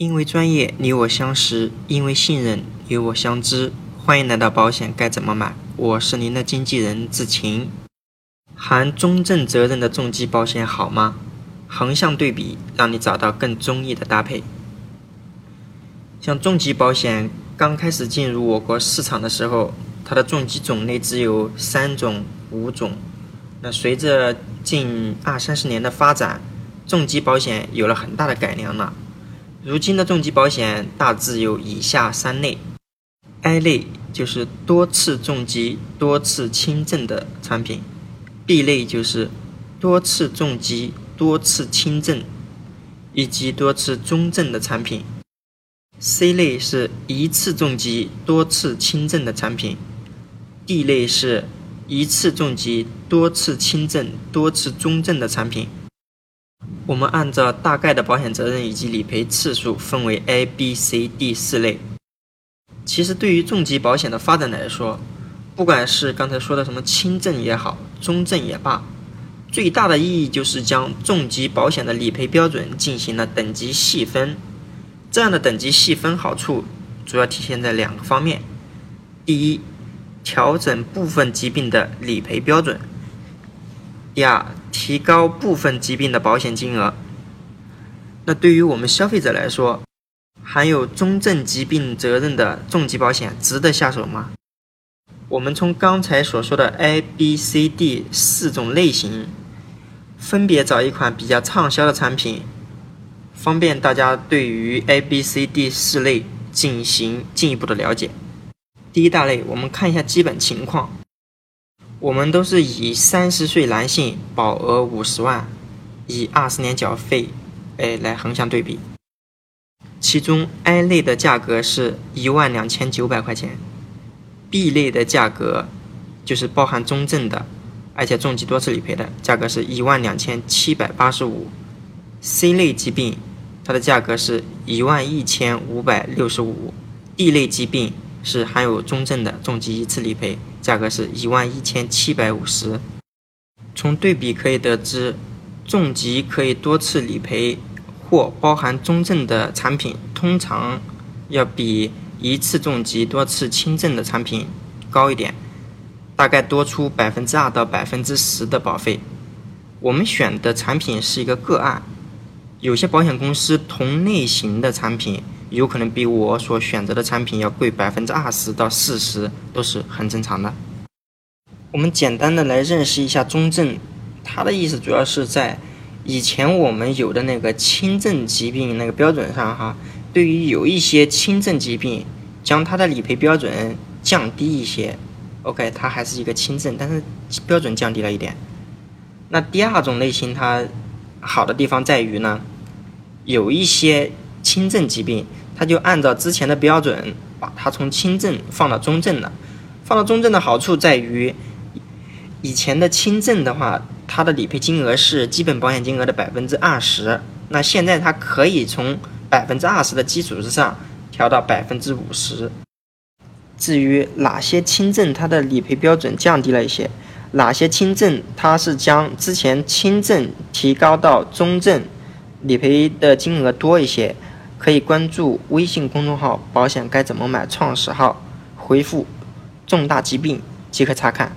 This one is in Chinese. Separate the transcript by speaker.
Speaker 1: 因为专业，你我相识；因为信任，你我相知。欢迎来到保险该怎么买？我是您的经纪人志晴。含中证责任的重疾保险好吗？横向对比，让你找到更中意的搭配。像重疾保险刚开始进入我国市场的时候，它的重疾种类只有三种、五种。那随着近二三十年的发展，重疾保险有了很大的改良了。如今的重疾保险大致有以下三类。：A 类就是多次重疾、多次轻症的产品。；B 类就是多次重疾、多次轻症以及多次中症的产品。；C 类是一次重疾、多次轻症的产品。；D 类是一次重疾、多次轻症、多次中症的产品。我们按照大概的保险责任以及理赔次数分为 A、B、C、D 四类。其实对于重疾保险的发展来说，不管是刚才说的什么轻症也好，中症也罢，最大的意义就是将重疾保险的理赔标准进行了等级细分。这样的等级细分好处主要体现在两个方面：第一，调整部分疾病的理赔标准；第二。提高部分疾病的保险金额。那对于我们消费者来说，含有中症疾病责任的重疾保险值得下手吗？我们从刚才所说的 A、B、C、D 四种类型，分别找一款比较畅销的产品，方便大家对于 A、B、C、D 四类进行进一步的了解。第一大类，我们看一下基本情况。我们都是以三十岁男性保额五十万，以二十年缴费，哎来横向对比。其中 A 类的价格是一万两千九百块钱，B 类的价格就是包含中症的，而且重疾多次理赔的价格是一万两千七百八十五，C 类疾病它的价格是一万一千五百六十五，D 类疾病。是含有中症的重疾一次理赔，价格是一万一千七百五十。从对比可以得知，重疾可以多次理赔或包含中症的产品，通常要比一次重疾多次轻症的产品高一点，大概多出百分之二到百分之十的保费。我们选的产品是一个个案，有些保险公司同类型的产品。有可能比我所选择的产品要贵百分之二十到四十，都是很正常的。我们简单的来认识一下中症，它的意思主要是在以前我们有的那个轻症疾病那个标准上哈，对于有一些轻症疾病，将它的理赔标准降低一些。OK，它还是一个轻症，但是标准降低了一点。那第二种类型它好的地方在于呢，有一些轻症疾病。他就按照之前的标准，把它从轻症放到中症了。放到中症的好处在于，以前的轻症的话，它的理赔金额是基本保险金额的百分之二十。那现在它可以从百分之二十的基础之上调到百分之五十。至于哪些轻症它的理赔标准降低了一些，哪些轻症它是将之前轻症提高到中症，理赔的金额多一些。可以关注微信公众号“保险该怎么买”创始号，回复“重大疾病”即可查看。